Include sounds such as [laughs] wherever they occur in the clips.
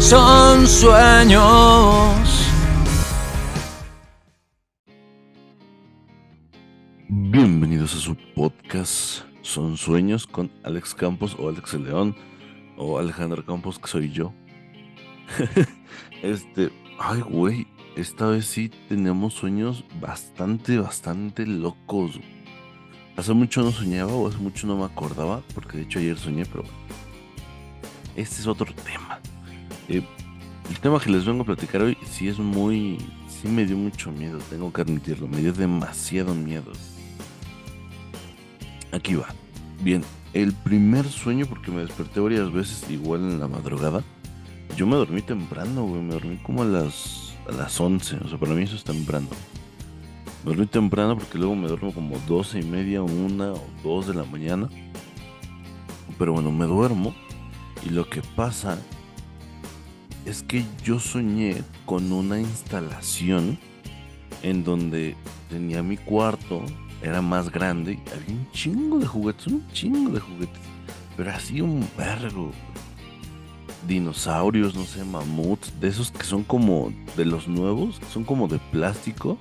son sueños. Bienvenidos a su podcast Son Sueños con Alex Campos o Alex León o Alejandro Campos, que soy yo. [laughs] este, ay, güey, esta vez sí tenemos sueños bastante, bastante locos. Hace mucho no soñaba o hace mucho no me acordaba, porque de hecho ayer soñé, pero este es otro tema. Eh, el tema que les vengo a platicar hoy sí es muy, sí me dio mucho miedo, tengo que admitirlo, me dio demasiado miedo. Aquí va. Bien, el primer sueño, porque me desperté varias veces igual en la madrugada. Yo me dormí temprano, güey, me dormí como a las, a las 11, o sea, para mí eso es temprano. Me dormí temprano porque luego me duermo como 12 y media, una o dos de la mañana. Pero bueno, me duermo y lo que pasa es que yo soñé con una instalación en donde tenía mi cuarto, era más grande y había un chingo de juguetes, un chingo de juguetes, pero así un vergo. Dinosaurios, no sé, mamuts, de esos que son como de los nuevos, que son como de plástico,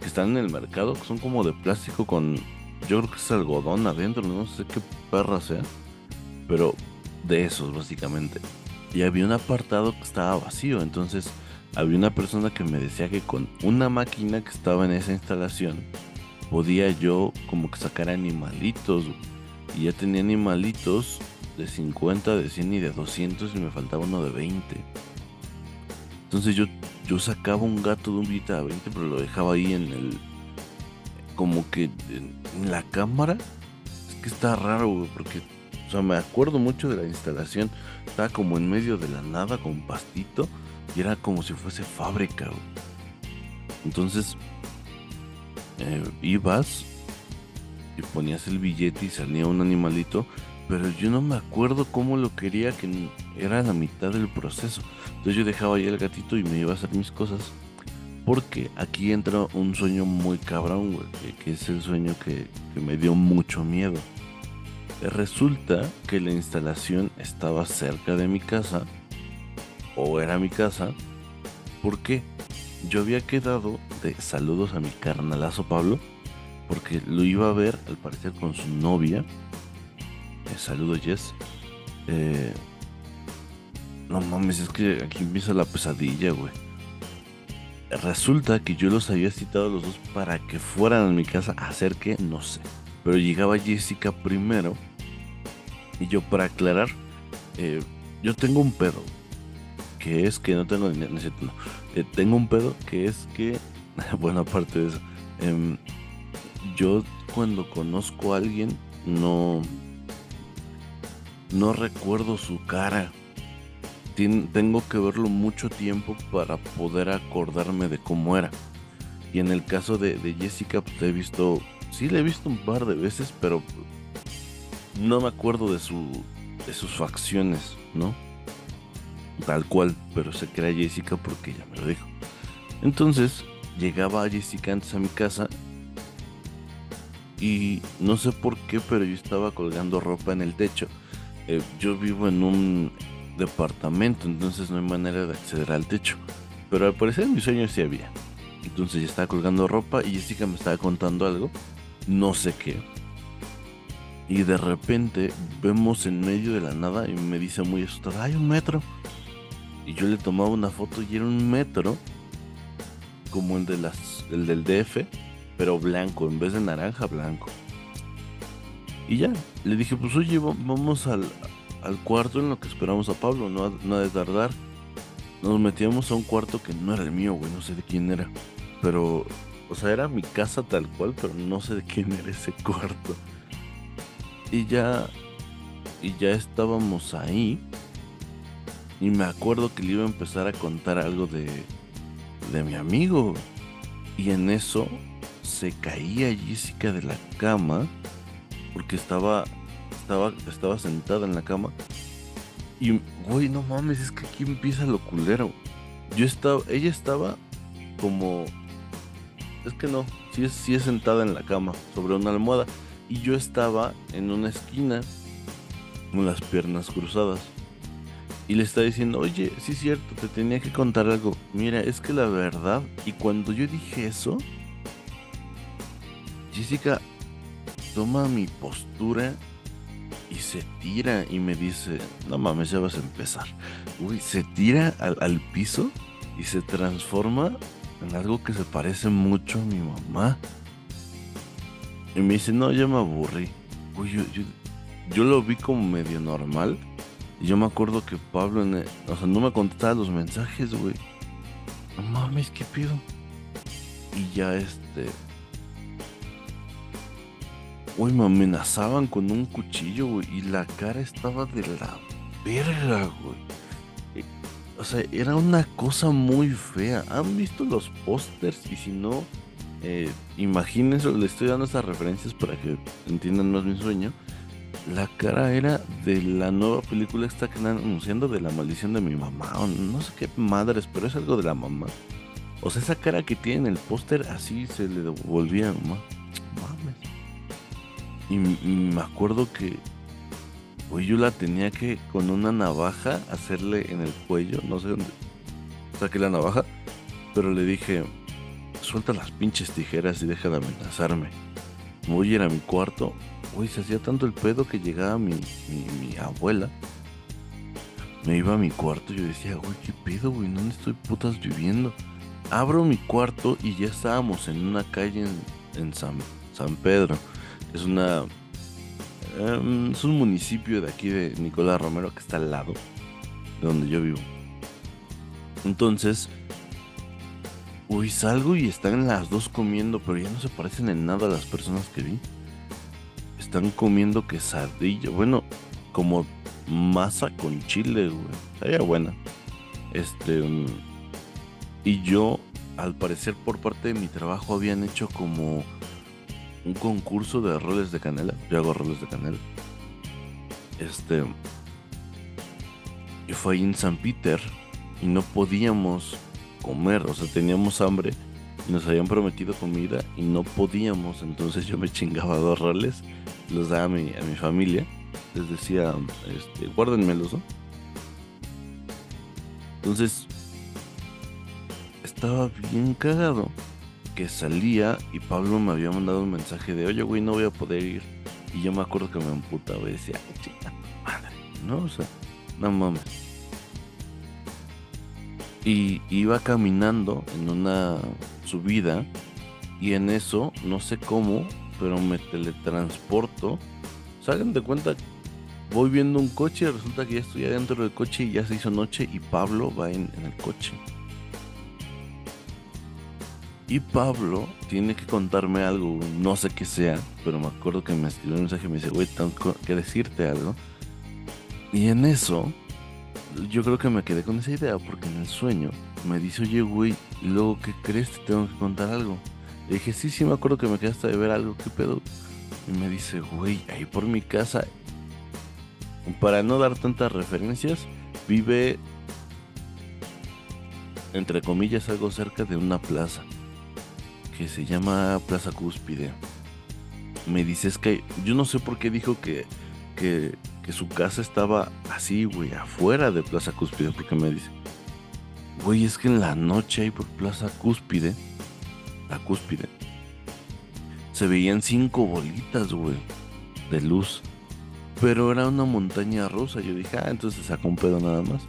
que están en el mercado, que son como de plástico con, yo creo que es algodón adentro, no sé qué perra sea, pero de esos básicamente. Y había un apartado que estaba vacío, entonces había una persona que me decía que con una máquina que estaba en esa instalación, podía yo como que sacar animalitos. Y ya tenía animalitos de 50, de 100 y de 200 y me faltaba uno de 20. Entonces yo, yo sacaba un gato de un billete de 20, pero lo dejaba ahí en el... Como que en, la cámara. Es que está raro, porque... O sea, me acuerdo mucho de la instalación. Estaba como en medio de la nada con pastito. Y era como si fuese fábrica, Entonces eh, ibas y ponías el billete y salía un animalito, pero yo no me acuerdo cómo lo quería, que era la mitad del proceso. Entonces yo dejaba ahí el gatito y me iba a hacer mis cosas. Porque aquí entra un sueño muy cabrón, que, es el sueño que me dio mucho miedo. Resulta que la instalación estaba cerca de mi casa, o era mi casa. ¿Por qué? yo había quedado de saludos a mi carnalazo Pablo, porque lo iba a ver al parecer con su novia. Eh, saludos Jess. Eh, no mames, es que aquí empieza la pesadilla, güey. Resulta que yo los había citado a los dos para que fueran a mi casa a hacer que, no sé. Pero llegaba Jessica primero. Y yo para aclarar, eh, yo tengo un pedo que es que no tengo ni no, eh, tengo un pedo que es que, [laughs] bueno, aparte de eso, em, yo cuando conozco a alguien no, no recuerdo su cara. tengo que verlo mucho tiempo para poder acordarme de cómo era. Y en el caso de, Jessica, pues he visto, sí le he visto un par de veces, pero no me acuerdo de, su, de sus facciones, ¿no? tal cual, pero sé que era Jessica porque ella me lo dijo. Entonces llegaba Jessica antes a mi casa y no sé por qué, pero yo estaba colgando ropa en el techo. Eh, yo vivo en un departamento, entonces no hay manera de acceder al techo. Pero al parecer en mis sueños sí había. Entonces yo estaba colgando ropa y Jessica me estaba contando algo, no sé qué. Y de repente vemos en medio de la nada y me dice muy asustada, hay un metro. Y yo le tomaba una foto y era un metro como el, de las, el del DF, pero blanco, en vez de naranja, blanco. Y ya, le dije, pues oye, vamos al, cuarto en lo que esperamos a Pablo, no, no ha de tardar. Nos metíamos a un cuarto que no era el mío, güey, no sé de quién era. Pero, o sea, era mi casa tal cual, pero no sé de quién era ese cuarto. Y ya, y ya estábamos ahí. Y me acuerdo que le iba a empezar a contar algo de, de mi amigo. Y en eso se caía Jessica de la cama. Porque estaba, estaba, estaba sentada en la cama. Y, güey, no mames, es que aquí empieza lo culero. Yo estaba, ella estaba como... Es que no, sí es, sí es sentada en la cama, sobre una almohada. Y yo estaba en una esquina con las piernas cruzadas. Y le está diciendo, oye, sí es cierto, te tenía que contar algo. Mira, es que la verdad, y cuando yo dije eso, Jessica toma mi postura y se tira y me dice, no mames, ya vas a empezar. Uy, se tira al, al piso y se transforma en algo que se parece mucho a mi mamá. Y me dice, no, ya me aburrí. Uy, yo, yo, yo lo vi como medio normal. Y yo me acuerdo que Pablo, o sea, no me contestaba los mensajes, güey. No mames, ¿qué pido? Y ya este. Güey, me amenazaban con un cuchillo, güey. Y la cara estaba de la verga, güey. O sea, era una cosa muy fea. ¿Han visto los pósters? Y si no, eh, imagínense, le estoy dando estas referencias para que entiendan más mi sueño la cara era de la nueva película esta que están anunciando de la maldición de mi mamá. No sé qué madres, pero es algo de la mamá. O sea, esa cara que tiene en el póster así se le devolvía a. Y, me acuerdo que yo la tenía que con una navaja hacerle en el cuello, no sé dónde. Saqué la navaja, pero le dije, suelta las pinches tijeras y deja de amenazarme. Voy a ir a mi cuarto Uy, se hacía tanto el pedo que llegaba mi, mi, abuela. Me iba a mi cuarto y yo decía, güey, ¿qué pedo, güey? ¿Dónde estoy putas viviendo? Abro mi cuarto y ya estábamos en una calle en, San, San Pedro. Es una... Em, es un municipio de aquí de Nicolás Romero que está al lado de donde yo vivo. Entonces, uy, salgo y están las dos comiendo, pero ya no se parecen en nada a las personas que vi están comiendo quesadilla. Bueno, como masa con chile, güey. Estaría buena. Este. Mm, y yo, al parecer, por parte de mi trabajo, habían hecho como un concurso de roles de canela. Yo hago roles de canela. Este. Y fue ahí en San Peter. Y no podíamos comer. O sea, teníamos hambre. Y nos habían prometido comida. Y no podíamos. Entonces yo me [laughs] chingaba dos roles los daba a mi, a mi familia. Les decía, este, guárdenmelos. Entonces, estaba bien cagado que salía y Pablo me había mandado un mensaje de, oye, güey, no voy a poder ir. Y yo me acuerdo que me emputaba y decía, chica, madre, ¿no? O sea, no mames. Y iba caminando en una subida y en eso, no sé cómo, pero me teletransporto. Salgan de cuenta, voy viendo un coche y resulta que ya estoy adentro del coche y ya se hizo noche y Pablo va en, el coche. Y Pablo tiene que contarme algo, no sé qué sea, pero me acuerdo que me escribió un mensaje y me dice, güey, tengo que decirte algo. Y en eso, yo creo que me quedé con esa idea porque en el sueño me dice, oye, güey, y luego, ¿qué crees? Te tengo que contar algo. Le dije, sí, sí, me acuerdo que me quedaste de ver algo, ¿qué pedo? Y me dice, güey, ahí por mi casa, para no dar tantas referencias, vive, entre comillas, algo cerca de una plaza, que se llama Plaza Cúspide. Me dice, es que yo no sé por qué dijo que, que, que su casa estaba así, güey, afuera de Plaza Cúspide, porque me dice, güey, es que en la noche ahí por Plaza Cúspide, la cúspide, se veían cinco bolitas, güey, de luz. Pero era una montaña rusa. Yo dije, ah, entonces sacó un pedo nada más.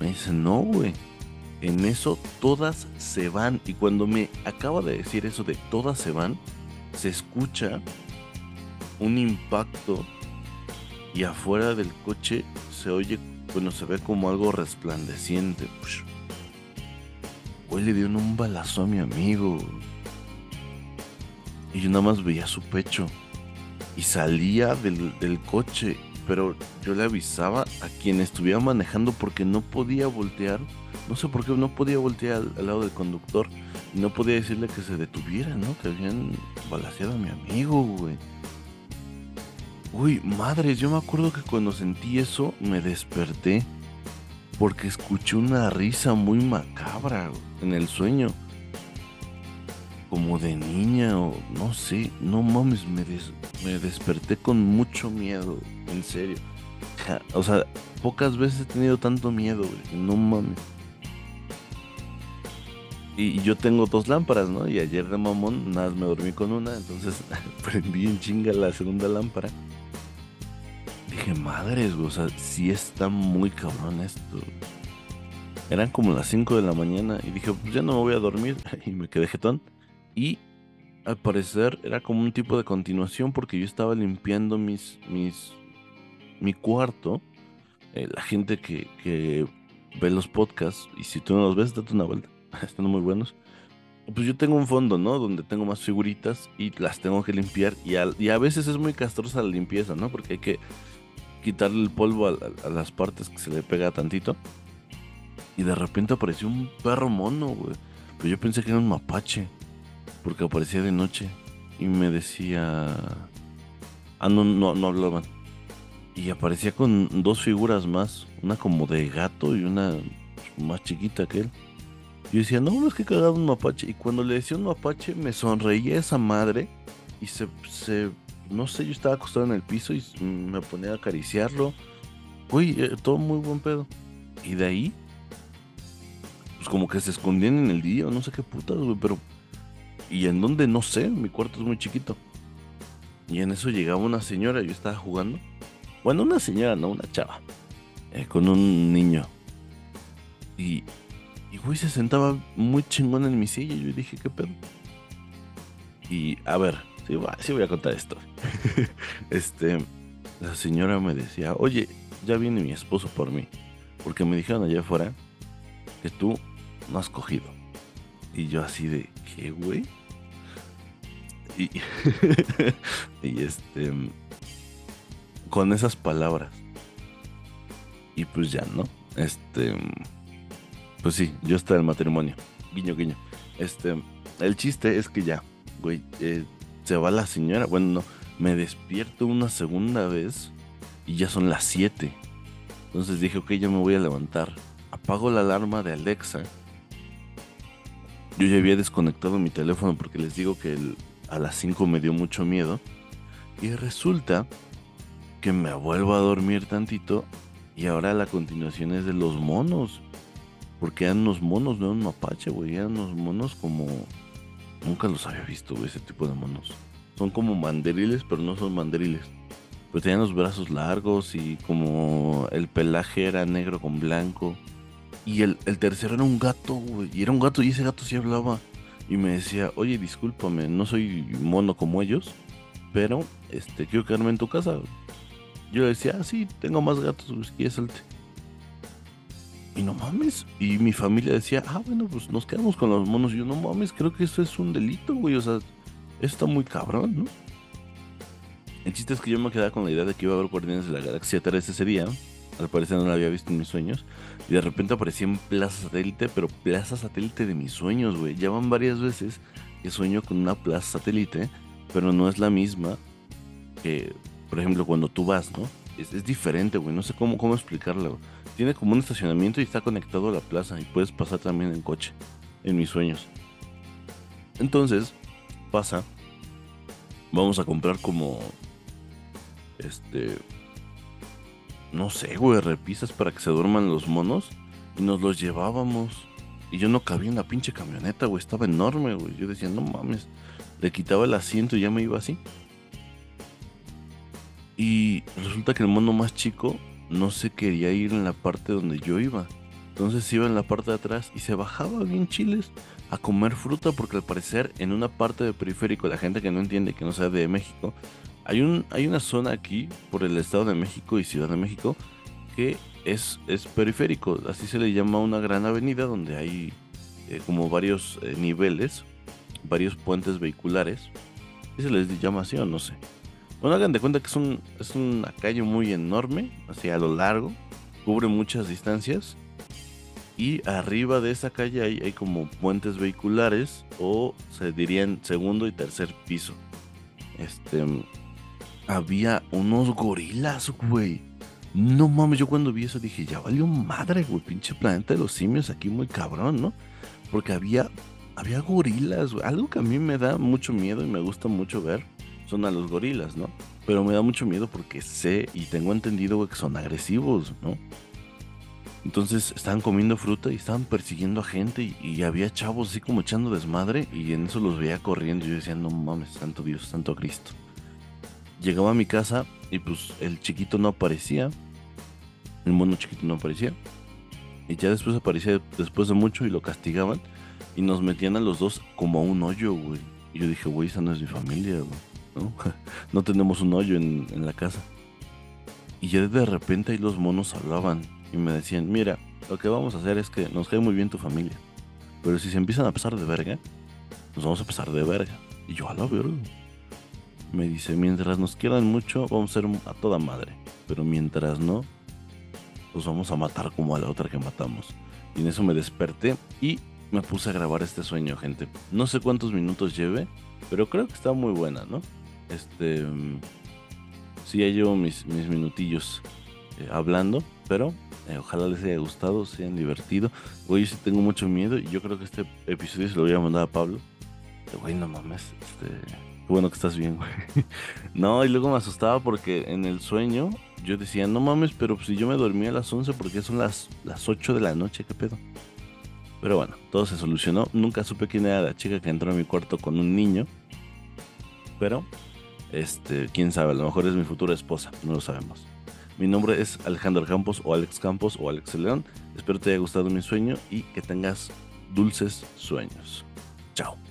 Me dice, no, güey. En eso todas se van. Y cuando me acaba de decir eso de todas se van, se escucha un impacto. Y afuera del coche se oye, bueno, se ve como algo resplandeciente. Güey, le dio un balazo a mi amigo y yo nada más veía su pecho y salía del, coche, pero yo le avisaba a quien estuviera manejando porque no podía voltear, no sé por qué no podía voltear al, lado del conductor y no podía decirle que se detuviera, ¿no? Que habían balaseado a mi amigo, güey. Uy, madre, yo me acuerdo que cuando sentí eso me desperté porque escuché una risa muy macabra en el sueño como de niña o no sé, no mames, me, me desperté con mucho miedo, en serio. O sea, pocas veces he tenido tanto miedo, güey. No mames. Y, yo tengo dos lámparas, ¿no? Y ayer de mamón, nada me dormí con una, entonces [laughs] prendí en chinga la segunda lámpara. Dije, madres, güey, o sea, sí está muy cabrón esto. Eran como las 5 de la mañana y dije, pues ya no me voy a dormir. [laughs] Y me quedé jetón. Y al parecer era como un tipo de continuación porque yo estaba limpiando mis, mis, mi cuarto. Eh, la gente que, que ve los podcasts, y si tú no los ves, date una vuelta. [laughs] Están muy buenos. Pues yo tengo un fondo, ¿no? Donde tengo más figuritas y las tengo que limpiar. Y, y a veces es muy castrosa la limpieza, ¿no? Porque hay que quitarle el polvo a las partes que se le pega tantito. Y de repente apareció un perro mono, güey. Pero yo pensé que era un mapache. Porque aparecía de noche. Y me decía. Ah, no, no, no hablaban. Y aparecía con dos figuras más. Una como de gato y una más chiquita que él. Yo decía, no, es que cagado un mapache. Y cuando le decía un mapache, me sonreía esa madre. Y se. No sé, yo estaba acostado en el piso y me ponía a acariciarlo. Uy, eh, todo muy buen pedo. Y de ahí pues, como que se escondían en el día, no sé qué putas, güey, pero. ¿Y en dónde? No sé, mi cuarto es muy chiquito. Y en eso llegaba una señora, yo estaba jugando. Bueno, una señora, no, una chava. Eh, con un niño. Y, y, güey, se sentaba muy chingón en mi silla. Y yo dije, ¿qué pedo? Y, a ver, sí, sí voy a contar esto. [laughs] este, la señora me decía, oye, ya viene mi esposo por mí. Porque me dijeron allá afuera que tú no has cogido. Y yo así de, ¿qué, güey? Y, [laughs] y este, con esas palabras. Y pues ya, ¿no? Este, pues sí, yo estoy en el matrimonio. Guiño, guiño. Este, el chiste es que ya, güey, eh, se va la señora. Bueno, no, me despierto una segunda vez y ya son las 7. Entonces dije, ok, yo me voy a levantar. Apago la alarma de Alexa yo ya había desconectado mi teléfono porque les digo que a las 5 me dio mucho miedo. Y resulta que me vuelvo a dormir tantito y ahora la continuación es de los monos. Porque eran unos monos, no un mapache, güey. Eran unos monos como... Nunca los había visto, güey, ese tipo de monos. Son como mandriles, pero no son mandriles. Pero tenían los brazos largos y como el pelaje era negro con blanco. Y el, tercero era un gato, güey. Y era un gato y ese gato sí hablaba. Y me decía, oye, discúlpame, no soy mono como ellos, pero este, quiero quedarme en tu casa. Yo le decía, ah, sí, tengo más gatos, pues salte. Y no mames. Y mi familia decía, ah, bueno, pues nos quedamos con los monos. Y yo, no mames, creo que eso es un delito, güey. O sea, está muy cabrón, ¿no? El chiste es que yo me quedaba con la idea de que iba a haber Guardianes de la Galaxia 3 ese día. Al parecer no la había visto en mis sueños. Y de repente aparecía en Plaza Satélite, pero Plaza Satélite de mis sueños, güey. Ya van varias veces que sueño con una Plaza Satélite, pero no es la misma que, por ejemplo, cuando tú vas, ¿no? Es, diferente, güey. No sé cómo, cómo explicarlo. Tiene como un estacionamiento y está conectado a la plaza y puedes pasar también en coche, en mis sueños. Entonces, pasa. Vamos a comprar como. Este no sé, güey, repisas para que se duerman los monos y nos los llevábamos. Y yo no cabía en la pinche camioneta, güey, estaba enorme, güey. Yo decía, no mames, le quitaba el asiento y ya me iba así. Y resulta que el mono más chico no se quería ir en la parte donde yo iba. Entonces iba en la parte de atrás y se bajaba bien chiles a comer fruta porque al parecer en una parte de periférico, la gente que no entiende que no sea de México, hay, un, hay una zona aquí por el Estado de México y Ciudad de México que es, es periférico, así se le llama una gran avenida donde hay eh, como varios eh, niveles, varios puentes vehiculares. ¿Y se les llama así o no sé? Bueno, hagan de cuenta que es, un, es una calle muy enorme, así a lo largo, cubre muchas distancias. Y arriba de esa calle hay, hay como puentes vehiculares o se dirían segundo y tercer piso. Este, había unos gorilas, güey. No mames, yo cuando vi eso dije, ya valió madre, güey, pinche planeta de los simios aquí muy cabrón, ¿no? Porque había, había gorilas. Algo que a mí me da mucho miedo y me gusta mucho ver son a los gorilas, ¿no? Pero me da mucho miedo porque sé y tengo entendido, que son agresivos, ¿no? Entonces estaban comiendo fruta y estaban persiguiendo a gente y, había chavos así como echando desmadre y en eso los veía corriendo y yo decía, no mames, santo Dios, santo Cristo. Llegaba a mi casa y pues el chiquito no aparecía, el mono chiquito no aparecía. Y ya después aparecía después de mucho y lo castigaban y nos metían a los dos como a un hoyo, güey. Y yo dije, güey, esa no es mi familia, güey. [laughs] ¿no? tenemos un hoyo en, la casa. Y ya de repente ahí los monos hablaban y me decían, mira, lo que vamos a hacer es que nos cae muy bien tu familia. Pero si se empiezan a pasar de verga, nos vamos a pasar de verga. Y yo a la verga. Me dice, mientras nos quieran mucho, vamos a ser a toda madre. Pero mientras no, pues vamos a matar como a la otra que matamos. Y en eso me desperté y me puse a grabar este sueño, gente. No sé cuántos minutos lleve, pero creo que está muy buena, ¿no? Este... Mm, sí, ya llevo mis, mis minutillos eh, hablando, pero eh, ojalá les haya gustado, sean divertido. Güey, yo sí tengo mucho miedo y yo creo que este episodio se lo voy a mandar a Pablo. Güey, no mames, este, qué bueno que estás bien, güey. [laughs] no, y luego me asustaba porque en el sueño yo decía, no mames, pero si yo me dormí a las 11 porque son las, las 8 de la noche, ¿qué pedo? Pero bueno, todo se solucionó. Nunca supe quién era la chica que entró a mi cuarto con un niño. Pero, este, quién sabe, a lo mejor es mi futura esposa, no lo sabemos. Mi nombre es Alejandro Campos o Alex Campos o Alex León. Espero te haya gustado mi sueño y que tengas dulces sueños. Chao.